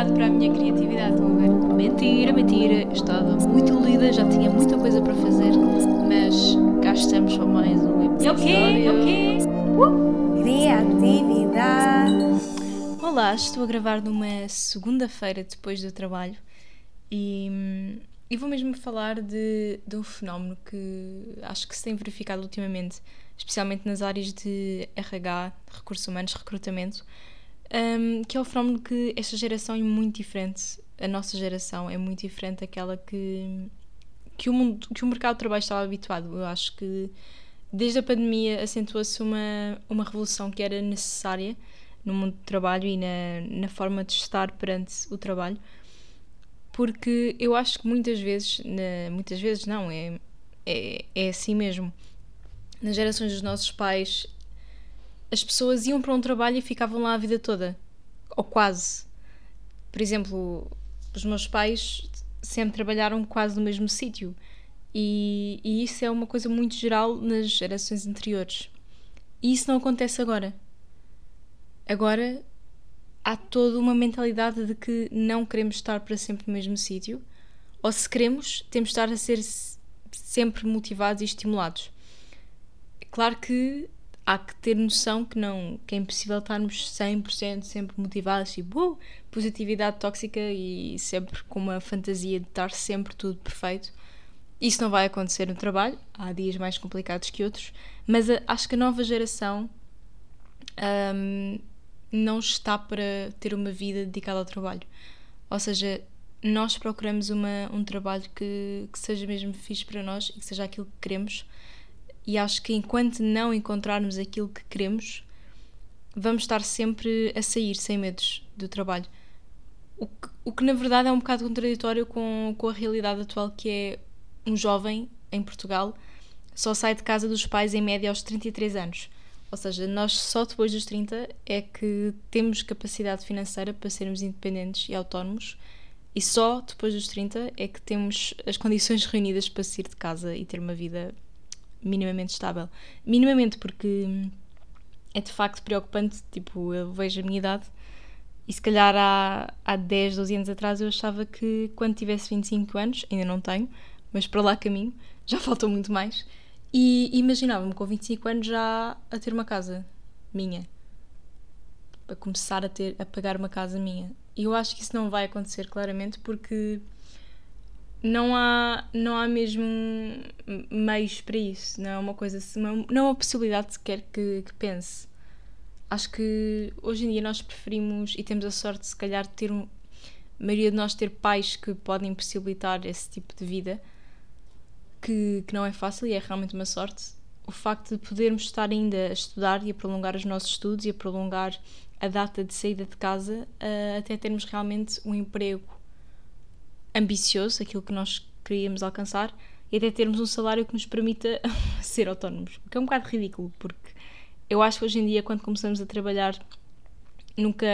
criatividade para a minha criatividade, estão a ver? Mentira, mentira, estava muito lida, já tinha muita coisa para fazer, mas cá estamos para mais um episódio. É? É o quê? Uh! Criatividade. Olá, estou a gravar numa segunda-feira depois do trabalho e, e vou mesmo falar de, de um fenómeno que acho que se tem verificado ultimamente, especialmente nas áreas de RH, recursos humanos, recrutamento, um, que é o fenómeno que esta geração é muito diferente, a nossa geração é muito diferente daquela que, que, o, mundo, que o mercado de trabalho estava habituado. Eu acho que desde a pandemia acentuou-se uma, uma revolução que era necessária no mundo do trabalho e na, na forma de estar perante o trabalho, porque eu acho que muitas vezes, na, muitas vezes não, é, é, é assim mesmo. Nas gerações dos nossos pais as pessoas iam para um trabalho e ficavam lá a vida toda. Ou quase. Por exemplo, os meus pais sempre trabalharam quase no mesmo sítio. E, e, isso é uma coisa muito geral nas gerações anteriores. E isso não acontece agora. Agora há toda uma mentalidade de que não queremos estar para sempre no mesmo sítio, ou se queremos, temos de estar a ser sempre motivados e estimulados. Claro que há que ter noção que não que é impossível estarmos 100% sempre motivados, tipo, uh, positividade tóxica e sempre com uma fantasia de estar sempre tudo perfeito. Isso não vai acontecer no trabalho, há dias mais complicados que outros, mas a, acho que a nova geração um, não está para ter uma vida dedicada ao trabalho. Ou seja, nós procuramos uma, um trabalho que, que seja mesmo fixe para nós e que seja aquilo que queremos e acho que enquanto não encontrarmos aquilo que queremos, vamos estar sempre a sair sem medos do trabalho. O que, o que na verdade é um bocado contraditório com, com a realidade atual, que é um jovem em Portugal só sai de casa dos pais em média aos 33 anos. Ou seja, nós só depois dos 30 é que temos capacidade financeira para sermos independentes e autónomos, e só depois dos 30 é que temos as condições reunidas para sair de casa e ter uma vida minimamente estável. Minimamente, porque é de facto preocupante. Tipo, eu vejo a minha idade e se calhar há, há 10, 12 anos atrás eu achava que quando tivesse 25 anos, ainda não tenho, mas para lá caminho, já faltou muito mais. E imaginava-me com 25 anos já a ter uma casa minha. A começar a, ter, a pagar uma casa minha. E eu acho que isso não vai acontecer claramente porque não há, não há mesmo meios para isso, não é uma coisa, não é uma possibilidade sequer que, que pense. Acho que hoje em dia nós preferimos e temos a sorte, se calhar, de ter um, a maioria de nós ter pais que podem possibilitar esse tipo de vida, que, que não é fácil e é realmente uma sorte. O facto de podermos estar ainda a estudar e a prolongar os nossos estudos e a prolongar a data de saída de casa uh, até termos realmente um emprego ambicioso, aquilo que nós queríamos alcançar, e até termos um salário que nos permita ser autónomos. O que é um bocado ridículo, porque eu acho que hoje em dia, quando começamos a trabalhar, nunca,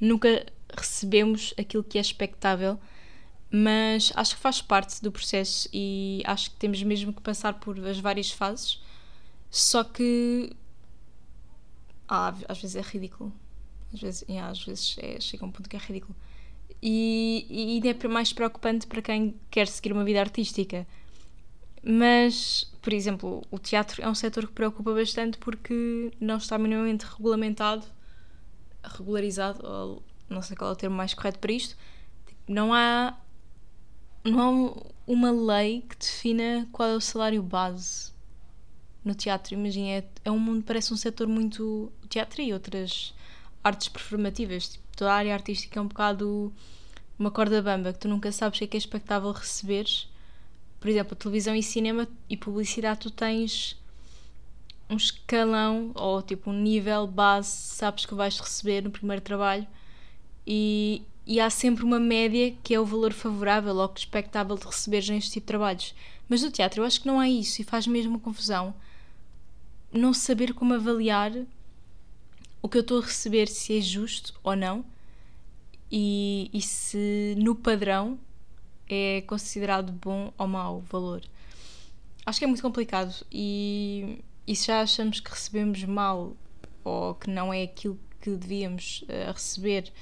nunca recebemos aquilo que é expectável, mas acho que faz parte do processo e acho que temos mesmo que passar por as várias fases. Só que ah, às vezes é ridículo. Às vezes, yeah, às vezes é, chega a um ponto que é ridículo e, e ainda é mais preocupante para quem quer seguir uma vida artística. Mas, por exemplo, o teatro é um setor que preocupa bastante porque não está minimamente regulamentado, regularizado, não sei qual é o termo mais correto para isto. Não há, não há uma lei que defina qual é o salário base no teatro. Imagina, é, é um mundo, parece um setor muito. teatro e outras artes performativas. Tipo, toda a área artística é um bocado uma corda bamba que tu nunca sabes o que é, que é expectável receberes. Por exemplo, televisão e cinema e publicidade, tu tens um escalão ou tipo um nível base, sabes que vais receber no primeiro trabalho e, e há sempre uma média que é o valor favorável ou que expectável de receberes neste tipo de trabalhos. Mas no teatro eu acho que não há isso e faz mesmo confusão não saber como avaliar o que eu estou a receber, se é justo ou não, e, e se no padrão é considerado bom ou mau valor. Acho que é muito complicado e, e se já achamos que recebemos mal ou que não é aquilo que devíamos uh, receber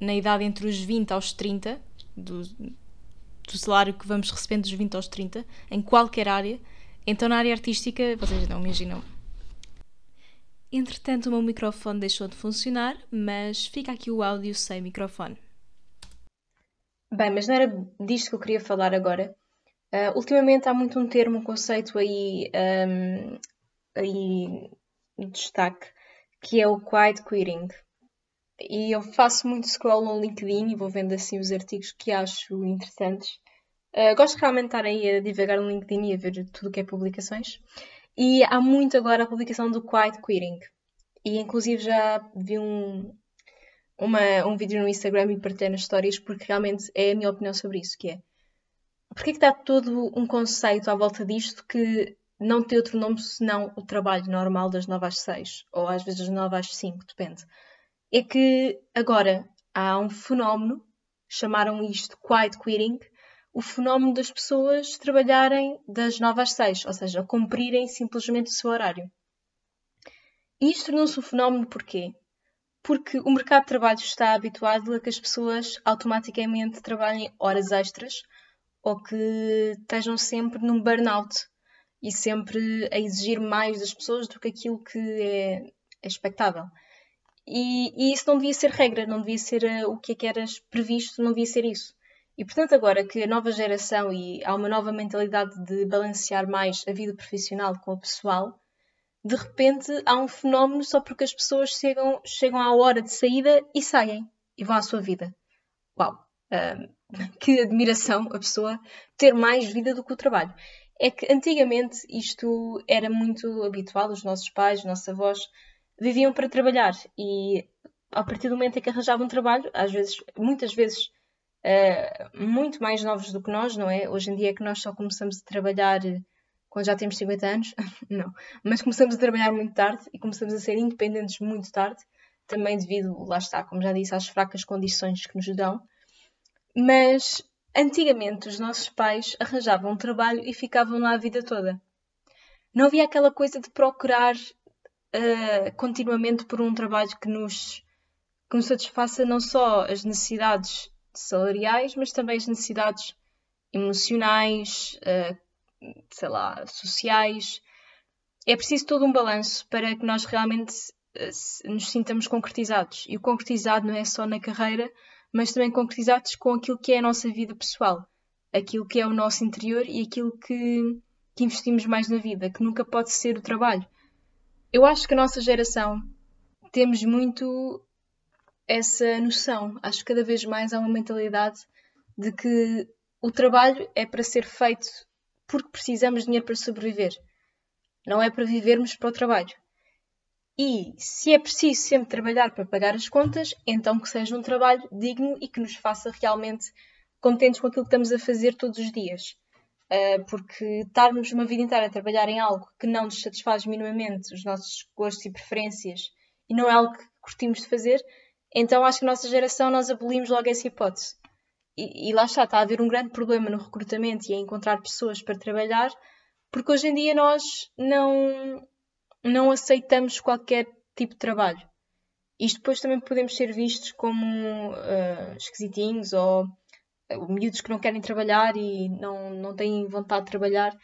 na idade entre os 20 aos 30, do, do salário que vamos recebendo dos 20 aos 30, em qualquer área. Então, na área artística, vocês não imaginam. Entretanto, o meu microfone deixou de funcionar, mas fica aqui o áudio sem microfone. Bem, mas não era disto que eu queria falar agora. Uh, ultimamente há muito um termo, um conceito aí, um, aí em destaque, que é o quiet quitting. E eu faço muito scroll no LinkedIn e vou vendo assim os artigos que acho interessantes. Uh, gosto realmente de estar aí a divagar no LinkedIn e a ver tudo o que é publicações. E há muito agora a publicação do quiet quitting. E inclusive já vi um, uma, um vídeo no Instagram e partilhei nas histórias porque realmente é a minha opinião sobre isso, que é porque é que está todo um conceito à volta disto que não tem outro nome senão o trabalho normal das 9 às 6, ou às vezes das 9 às 5, depende. É que agora há um fenómeno, chamaram isto quiet quitting, o fenómeno das pessoas trabalharem das 9 às 6, ou seja, cumprirem simplesmente o seu horário. E isto tornou-se um fenómeno porquê? Porque o mercado de trabalho está habituado a que as pessoas automaticamente trabalhem horas extras ou que estejam sempre num burnout e sempre a exigir mais das pessoas do que aquilo que é, é expectável. E, e, isso não devia ser regra, não devia ser uh, o que é que era previsto, não devia ser isso. E portanto, agora que a nova geração e há uma nova mentalidade de balancear mais a vida profissional com a pessoal, de repente há um fenómeno só porque as pessoas chegam, chegam à hora de saída e saem e vão à sua vida. Uau! Uh, que admiração a pessoa ter mais vida do que o trabalho. É que antigamente isto era muito habitual, os nossos pais, os nossos avós viviam para trabalhar e a partir do momento em que arranjavam trabalho, às vezes, muitas vezes, uh, muito mais novos do que nós, não é? Hoje em dia é que nós só começamos a trabalhar quando já temos 50 anos, não, mas começamos a trabalhar muito tarde e começamos a ser independentes muito tarde, também devido, lá está, como já disse, às fracas condições que nos dão. Mas antigamente os nossos pais arranjavam um trabalho e ficavam lá a vida toda. Não havia aquela coisa de procurar uh, continuamente por um trabalho que nos, que nos satisfaça não só as necessidades salariais, mas também as necessidades emocionais, uh, sei lá, sociais. É preciso todo um balanço para que nós realmente uh, nos sintamos concretizados. E o concretizado não é só na carreira, mas também concretizados com aquilo que é a nossa vida pessoal, aquilo que é o nosso interior e aquilo que, que investimos mais na vida, que nunca pode ser o trabalho. Eu acho que a nossa geração temos muito essa noção. Acho que cada vez mais há uma mentalidade de que o trabalho é para ser feito porque precisamos de dinheiro para sobreviver. Não é para vivermos para o trabalho. E se é preciso sempre trabalhar para pagar as contas, então que seja um trabalho digno e que nos faça realmente contentes com aquilo que estamos a fazer todos os dias. Uh, porque estarmos uma vida inteira a trabalhar em algo que não nos satisfaz minimamente os nossos gostos e preferências e não é algo que curtimos de fazer, então acho que a nossa geração nós abolimos logo essa hipótese. E, e lá está, está a haver um grande problema no recrutamento e em encontrar pessoas para trabalhar, porque hoje em dia nós não, não aceitamos qualquer tipo de trabalho. Isto depois também podemos ser vistos como uh, esquisitinhos ou uh, miúdos que não querem trabalhar e não, não têm vontade de trabalhar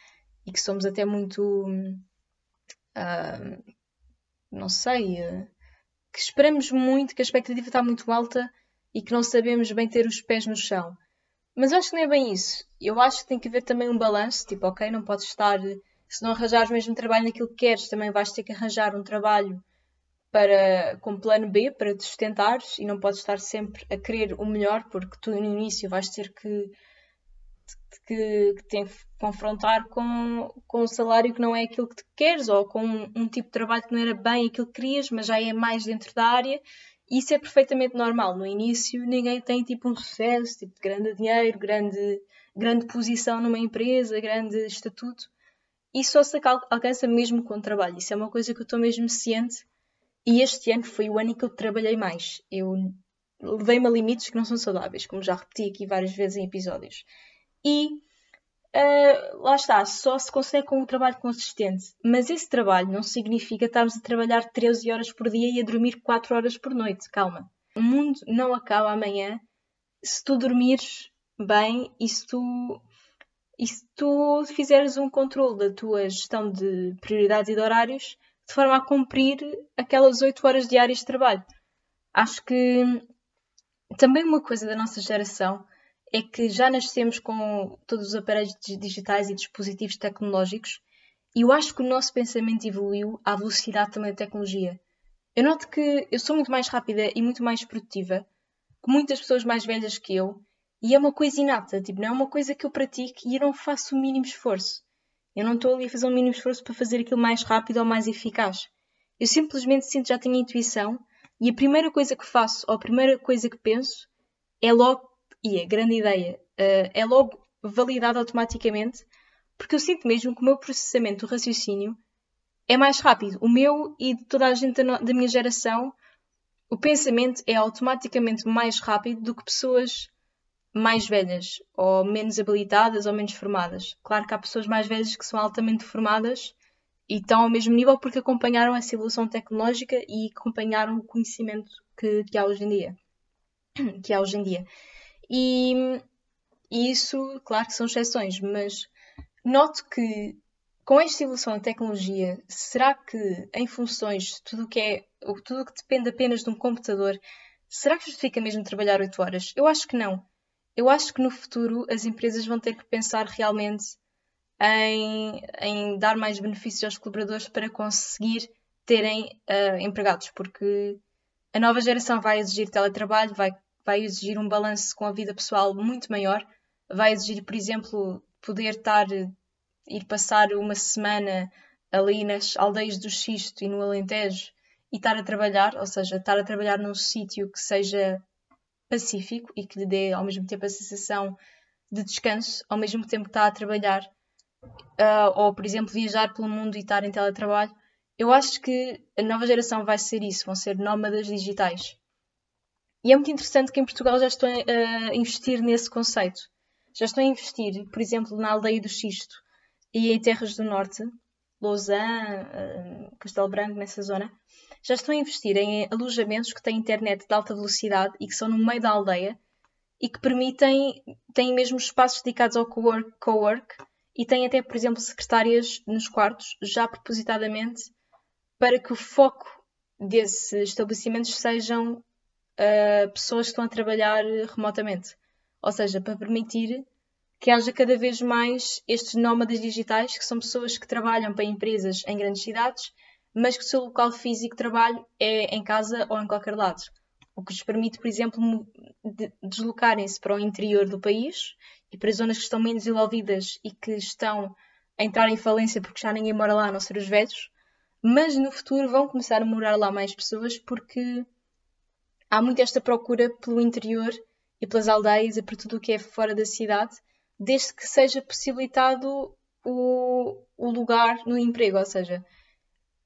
e que somos até muito. Uh, não sei. Uh, que esperamos muito, que a expectativa está muito alta e que não sabemos bem ter os pés no chão. Mas eu acho que não é bem isso. Eu acho que tem que haver também um balanço, tipo, ok, não podes estar se não arranjares o mesmo trabalho naquilo que queres, também vais ter que arranjar um trabalho para, com plano B para te sustentares e não podes estar sempre a querer o melhor, porque tu no início vais ter que, que, que te confrontar com, com um salário que não é aquilo que tu queres ou com um, um tipo de trabalho que não era bem aquilo que querias, mas já é mais dentro da área. Isso é perfeitamente normal. No início, ninguém tem tipo um sucesso, tipo de grande dinheiro, grande, grande posição numa empresa, grande estatuto. Isso só se alcança mesmo com o trabalho. Isso é uma coisa que eu estou mesmo ciente. E este ano foi o ano em que eu trabalhei mais. Eu levei-me a limites que não são saudáveis, como já repeti aqui várias vezes em episódios. E uh, lá está, só se consegue com um trabalho consistente. Mas esse trabalho não significa estarmos a trabalhar 13 horas por dia e a dormir 4 horas por noite. Calma. O mundo não acaba amanhã se tu dormires bem e se tu, e se tu fizeres um controle da tua gestão de prioridades e de horários de forma a cumprir aquelas 8 horas diárias de trabalho. Acho que também uma coisa da nossa geração é que já nascemos com todos os aparelhos digitais e dispositivos tecnológicos e eu acho que o nosso pensamento evoluiu à velocidade também da tecnologia. Eu noto que eu sou muito mais rápida e muito mais produtiva que muitas pessoas mais velhas que eu e é uma coisa inata, tipo, não é uma coisa que eu pratico e eu não faço o mínimo esforço. Eu não estou ali a fazer o mínimo esforço para fazer aquilo mais rápido ou mais eficaz. Eu simplesmente sinto já tenho intuição e a primeira coisa que faço ou a primeira coisa que penso é logo, e é grande ideia, uh, é logo validado automaticamente porque eu sinto mesmo que o meu processamento do raciocínio é mais rápido. O meu e de toda a gente da, da minha geração, o pensamento é automaticamente mais rápido do que pessoas mais velhas, ou menos habilitadas, ou menos formadas. Claro que há pessoas mais velhas que são altamente formadas e estão ao mesmo nível porque acompanharam essa evolução tecnológica e acompanharam o conhecimento que, que há hoje em dia. Que há hoje em dia. E, isso, claro que são exceções, mas noto que com esta evolução da tecnologia, será que em funções, tudo que é, tudo que depende apenas de um computador, será que justifica mesmo trabalhar 8 horas? Eu acho que não eu acho que no futuro as empresas vão ter que pensar realmente em, em dar mais benefícios aos colaboradores para conseguir terem uh, empregados, porque a nova geração vai exigir teletrabalho, vai, vai exigir um balanço com a vida pessoal muito maior, vai exigir, por exemplo, poder estar, ir passar uma semana ali nas aldeias do Xisto e no Alentejo e estar a trabalhar, ou seja, estar a trabalhar num sítio que seja pacífico e que lhe dê ao mesmo tempo a sensação de descanso, ao mesmo tempo que está a trabalhar, uh, ou por exemplo viajar pelo mundo e estar em teletrabalho. Eu acho que a nova geração vai ser isso, vão ser nómadas digitais. E é muito interessante que em Portugal já estão a investir nesse conceito. Já estão a investir, por exemplo, na aldeia do Xisto e em terras do Norte, Lausanne, uh, Castelo Branco, nessa zona, já estão a investir em alojamentos que têm internet de alta velocidade e que são no meio da aldeia e que permitem, têm mesmo espaços dedicados ao co-work, co-work e têm até, por exemplo, secretárias nos quartos, já propositadamente, para que o foco desses estabelecimentos sejam uh, pessoas que estão a trabalhar remotamente. Ou seja, para permitir que haja cada vez mais estes nómadas digitais, que são pessoas que trabalham para empresas em grandes cidades mas que o seu local físico de trabalho é em casa ou em qualquer lado. O que lhes permite, por exemplo, deslocarem-se para o interior do país e para zonas que estão menos desenvolvidas e que estão a entrar em falência porque já ninguém mora lá, a não ser os velhos, mas no futuro vão começar a morar lá mais pessoas porque há muito esta procura pelo interior e pelas aldeias e por tudo o que é fora da cidade, desde que seja possibilitado o, o lugar no emprego, ou seja,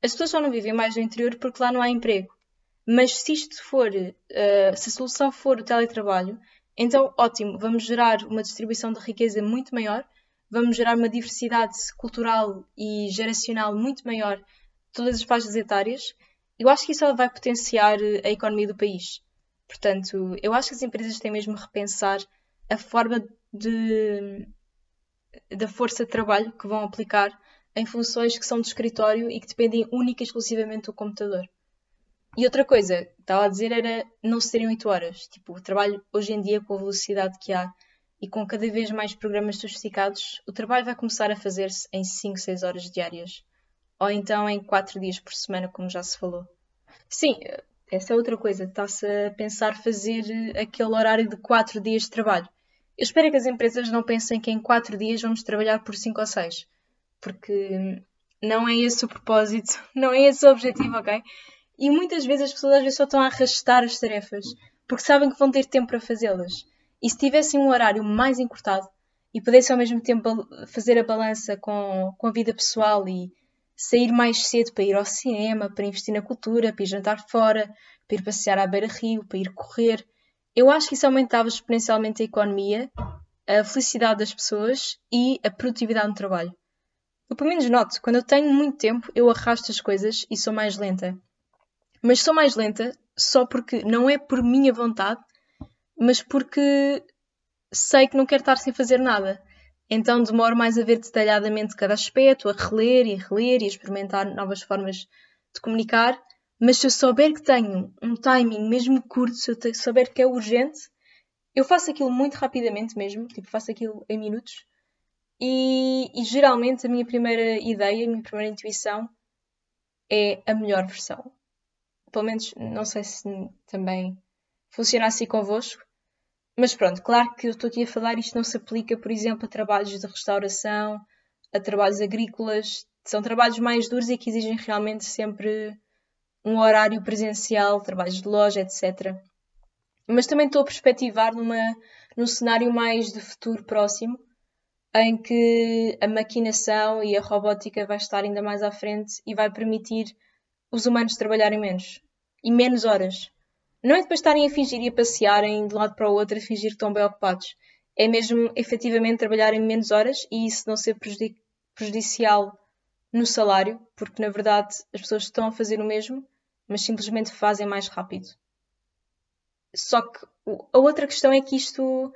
as pessoas só não vivem mais no interior porque lá não há emprego. Mas se isto for, uh, se a solução for o teletrabalho, então ótimo, vamos gerar uma distribuição de riqueza muito maior, vamos gerar uma diversidade cultural e geracional muito maior, todas as faixas etárias. Eu acho que isso vai potenciar eh, a economia do país. Portanto, eu acho que as empresas têm mesmo repensar a forma de, da força de trabalho que vão aplicar em funções que são de escritório e que dependem única e exclusivamente do computador. E outra coisa que estava a dizer era não serem 8 horas. Tipo, o trabalho hoje em dia, com a velocidade que há e com cada vez mais programas sofisticados, o trabalho vai começar a fazer-se em 5, 6 horas diárias. Ou então em 4 dias por semana, como já se falou. Sim, essa é outra coisa. Está-se a pensar fazer aquele horário de 4 dias de trabalho. Eu espero que as empresas não pensem que em 4 dias vamos trabalhar por 5 ou 6 porque não é esse o propósito, não é esse o objetivo, ok? E muitas vezes as pessoas às vezes só estão a arrastar as tarefas porque sabem que vão ter tempo para fazê-las. E se tivessem um horário mais encurtado e pudessem ao mesmo tempo fazer a balança com, com a vida pessoal e sair mais cedo para ir ao cinema, para investir na cultura, para ir jantar fora, para ir passear à beira-rio, para ir correr, eu acho que isso aumentava exponencialmente a economia, a felicidade das pessoas e a produtividade no trabalho. Eu pelo menos noto, quando eu tenho muito tempo, eu arrasto as coisas e sou mais lenta. Mas sou mais lenta só porque não é por minha vontade, mas porque sei que não quero estar sem fazer nada. Então demoro mais a ver detalhadamente cada aspecto, a reler e reler e experimentar novas formas de comunicar. Mas se eu souber que tenho um timing mesmo curto, se eu souber que é urgente, eu faço aquilo muito rapidamente mesmo, tipo, faço aquilo em minutos. E, e geralmente a minha primeira ideia, a minha primeira intuição é a melhor versão. Pelo menos, não sei se também funciona assim convosco. Mas pronto, claro que eu estou aqui a falar, isto não se aplica, por exemplo, a trabalhos de restauração, a trabalhos agrícolas. São trabalhos mais duros e que exigem realmente sempre um horário presencial, trabalhos de loja, etc. Mas também estou a perspectivar numa, num cenário mais de futuro próximo, em que a maquinação e a robótica vai estar ainda mais à frente e vai permitir os humanos trabalharem menos e menos horas. Não é depois estarem a fingir e a passearem de um lado para o outro a fingir que estão bem ocupados. É mesmo efetivamente trabalharem menos horas e isso não ser prejudicial no salário, porque na verdade as pessoas estão a fazer o mesmo, mas simplesmente fazem mais rápido. Só que a outra questão é que isto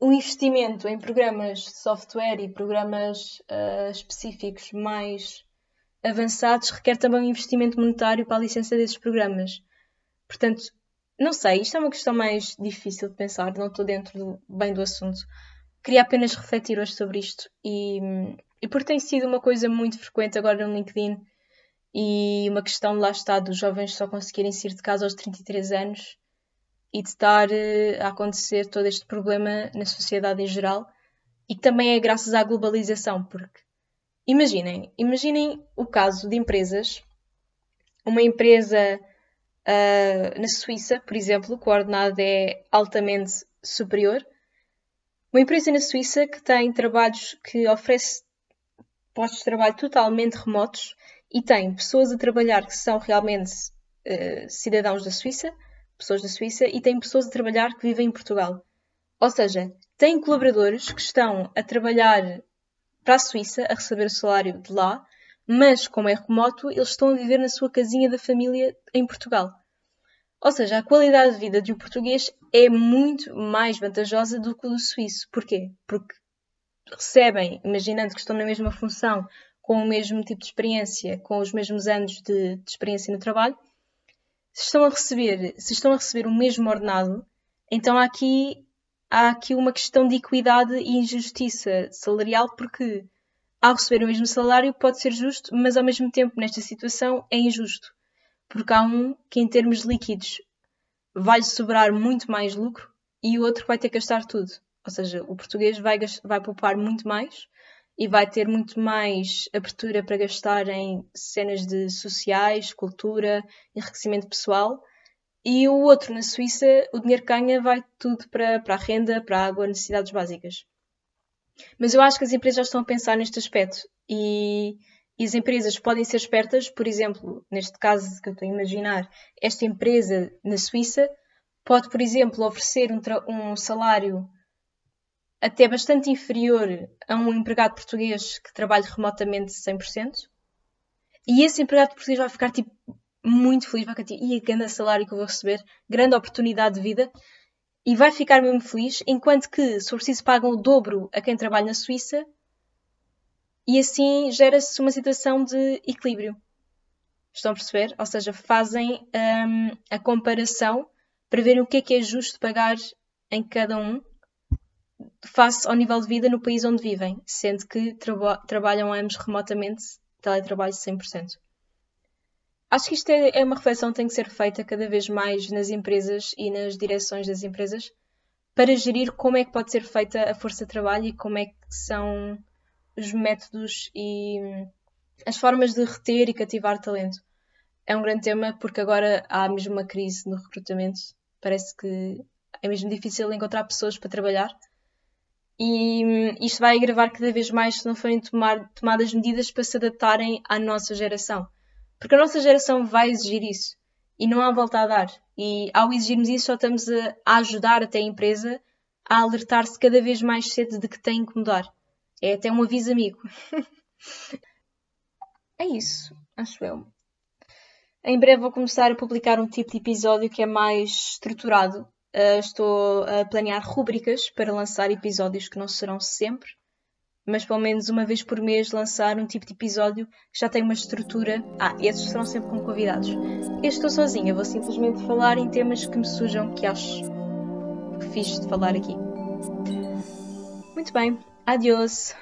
o investimento em programas de software e programas uh, específicos mais avançados requer também um investimento monetário para a licença desses programas. Portanto, não sei, isto é uma questão mais difícil de pensar, não estou dentro do, bem do assunto. Queria apenas refletir hoje sobre isto e, e porque tem sido uma coisa muito frequente agora no LinkedIn e uma questão lá está dos jovens só conseguirem sair de casa aos 33 anos e de estar eh, a acontecer todo este problema na sociedade em geral e que também é graças à globalização, porque imaginem, imaginem o caso de empresas, uma empresa uh, na Suíça, por exemplo, o ordenado é altamente superior, uma empresa na Suíça que tem trabalhos que oferece postos de trabalho totalmente remotos e tem pessoas a trabalhar que são realmente uh, cidadãos da Suíça pessoas da Suíça e tem pessoas a trabalhar que vivem em Portugal. Ou seja, tem colaboradores que estão a trabalhar para a Suíça, a receber o salário de lá, mas como é remoto, eles estão a viver na sua casinha da família em Portugal. Ou seja, a qualidade de vida de um português é muito mais vantajosa do que o do suíço. Porquê? Porque recebem, imaginando que estão na mesma função, com o mesmo tipo de experiência, com os mesmos anos de, de experiência no trabalho, se estão a receber, se estão a receber o mesmo ordenado, então há aqui, há aqui uma questão de equidade e injustiça salarial, porque ao receber o mesmo salário pode ser justo, mas ao mesmo tempo, nesta situação, é injusto. Porque há um que, em termos líquidos, vai sobrar muito mais lucro e o outro vai ter que gastar tudo. Ou seja, o português vai, vai poupar muito mais e vai ter muito mais abertura para gastar em cenas de sociais, cultura, enriquecimento pessoal. E o outro, na Suíça, o dinheiro que ganha vai tudo para, para a renda, para a água, necessidades básicas. Mas eu acho que as empresas já estão a pensar neste aspecto e, e as empresas podem ser espertas, por exemplo, neste caso que eu estou a imaginar, esta empresa na Suíça pode, por exemplo, oferecer um, um salário até bastante inferior a um empregado português que trabalha remotamente 100%. E esse empregado português vai ficar tipo muito feliz, vai ficar tipo, e grande salário que eu vou receber, grande oportunidade de vida, e vai ficar mesmo feliz, enquanto que, se for preciso, pagam o dobro a quem trabalha na Suíça, e assim gera-se uma situação de equilíbrio. Estão a perceber? Ou seja, fazem um, a comparação para verem o que é que é justo pagar em cada um face ao nível de vida no país onde vivem, sendo que traba trabalham ambos remotamente, teletrabalho 100%. Acho que isto é, é uma reflexão que tem que ser feita cada vez mais nas empresas e nas direções das empresas para gerir como é que pode ser feita a força de trabalho e como é que são os métodos e as formas de reter e cativar talento. É um grande tema porque agora há mesmo uma crise no recrutamento. Parece que é mesmo difícil encontrar pessoas para trabalhar e hum, isto vai agravar cada vez mais se não forem tomar, tomadas medidas para se adaptarem à nossa geração. Porque a nossa geração vai exigir isso e não há volta a dar. E ao exigirmos isso, só estamos a, a ajudar até a empresa a alertar-se cada vez mais cedo de que tem que mudar. É até um aviso amigo. é isso, acho eu. Em breve vou começar a publicar um tipo de episódio que é mais estruturado. Uh, estou a planear rúbricas para lançar episódios que não serão sempre, mas pelo menos uma vez por mês lançar um tipo de episódio que já tem uma estrutura. Ah, esses serão sempre com convidados. Este estou sozinha, vou simplesmente falar em temas que me sujam, que acho fixe de falar aqui. Muito bem, adiós!